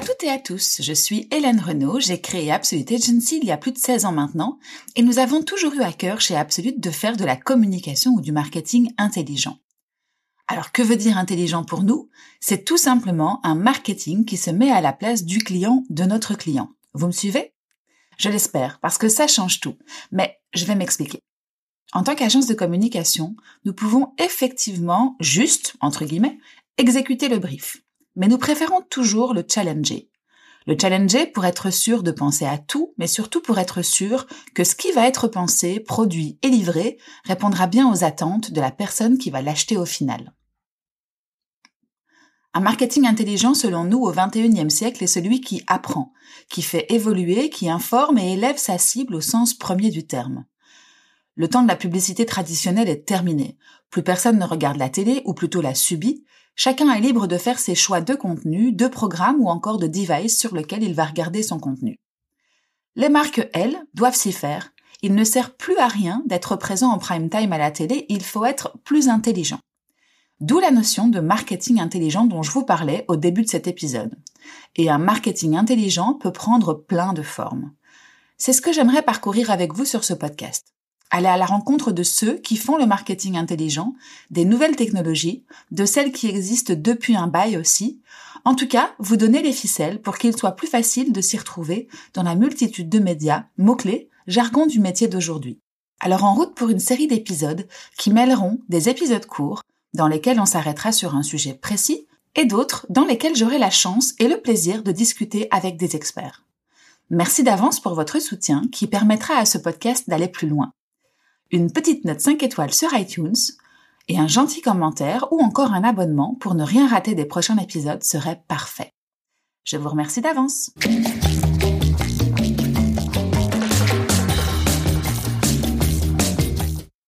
toutes et à tous, je suis Hélène Renaud, j'ai créé Absolute Agency il y a plus de 16 ans maintenant, et nous avons toujours eu à cœur chez Absolute de faire de la communication ou du marketing intelligent. Alors que veut dire intelligent pour nous? C'est tout simplement un marketing qui se met à la place du client de notre client. Vous me suivez? Je l'espère, parce que ça change tout. Mais je vais m'expliquer. En tant qu'agence de communication, nous pouvons effectivement, juste, entre guillemets, exécuter le brief. Mais nous préférons toujours le challenger. Le challenger pour être sûr de penser à tout, mais surtout pour être sûr que ce qui va être pensé, produit et livré répondra bien aux attentes de la personne qui va l'acheter au final. Un marketing intelligent, selon nous, au XXIe siècle, est celui qui apprend, qui fait évoluer, qui informe et élève sa cible au sens premier du terme. Le temps de la publicité traditionnelle est terminé. Plus personne ne regarde la télé, ou plutôt la subit, Chacun est libre de faire ses choix de contenu, de programme ou encore de device sur lequel il va regarder son contenu. Les marques, elles, doivent s'y faire. Il ne sert plus à rien d'être présent en prime time à la télé, il faut être plus intelligent. D'où la notion de marketing intelligent dont je vous parlais au début de cet épisode. Et un marketing intelligent peut prendre plein de formes. C'est ce que j'aimerais parcourir avec vous sur ce podcast aller à la rencontre de ceux qui font le marketing intelligent, des nouvelles technologies, de celles qui existent depuis un bail aussi. En tout cas, vous donner les ficelles pour qu'il soit plus facile de s'y retrouver dans la multitude de médias, mots-clés, jargon du métier d'aujourd'hui. Alors en route pour une série d'épisodes qui mêleront des épisodes courts, dans lesquels on s'arrêtera sur un sujet précis, et d'autres dans lesquels j'aurai la chance et le plaisir de discuter avec des experts. Merci d'avance pour votre soutien qui permettra à ce podcast d'aller plus loin une petite note 5 étoiles sur iTunes et un gentil commentaire ou encore un abonnement pour ne rien rater des prochains épisodes serait parfait. Je vous remercie d'avance.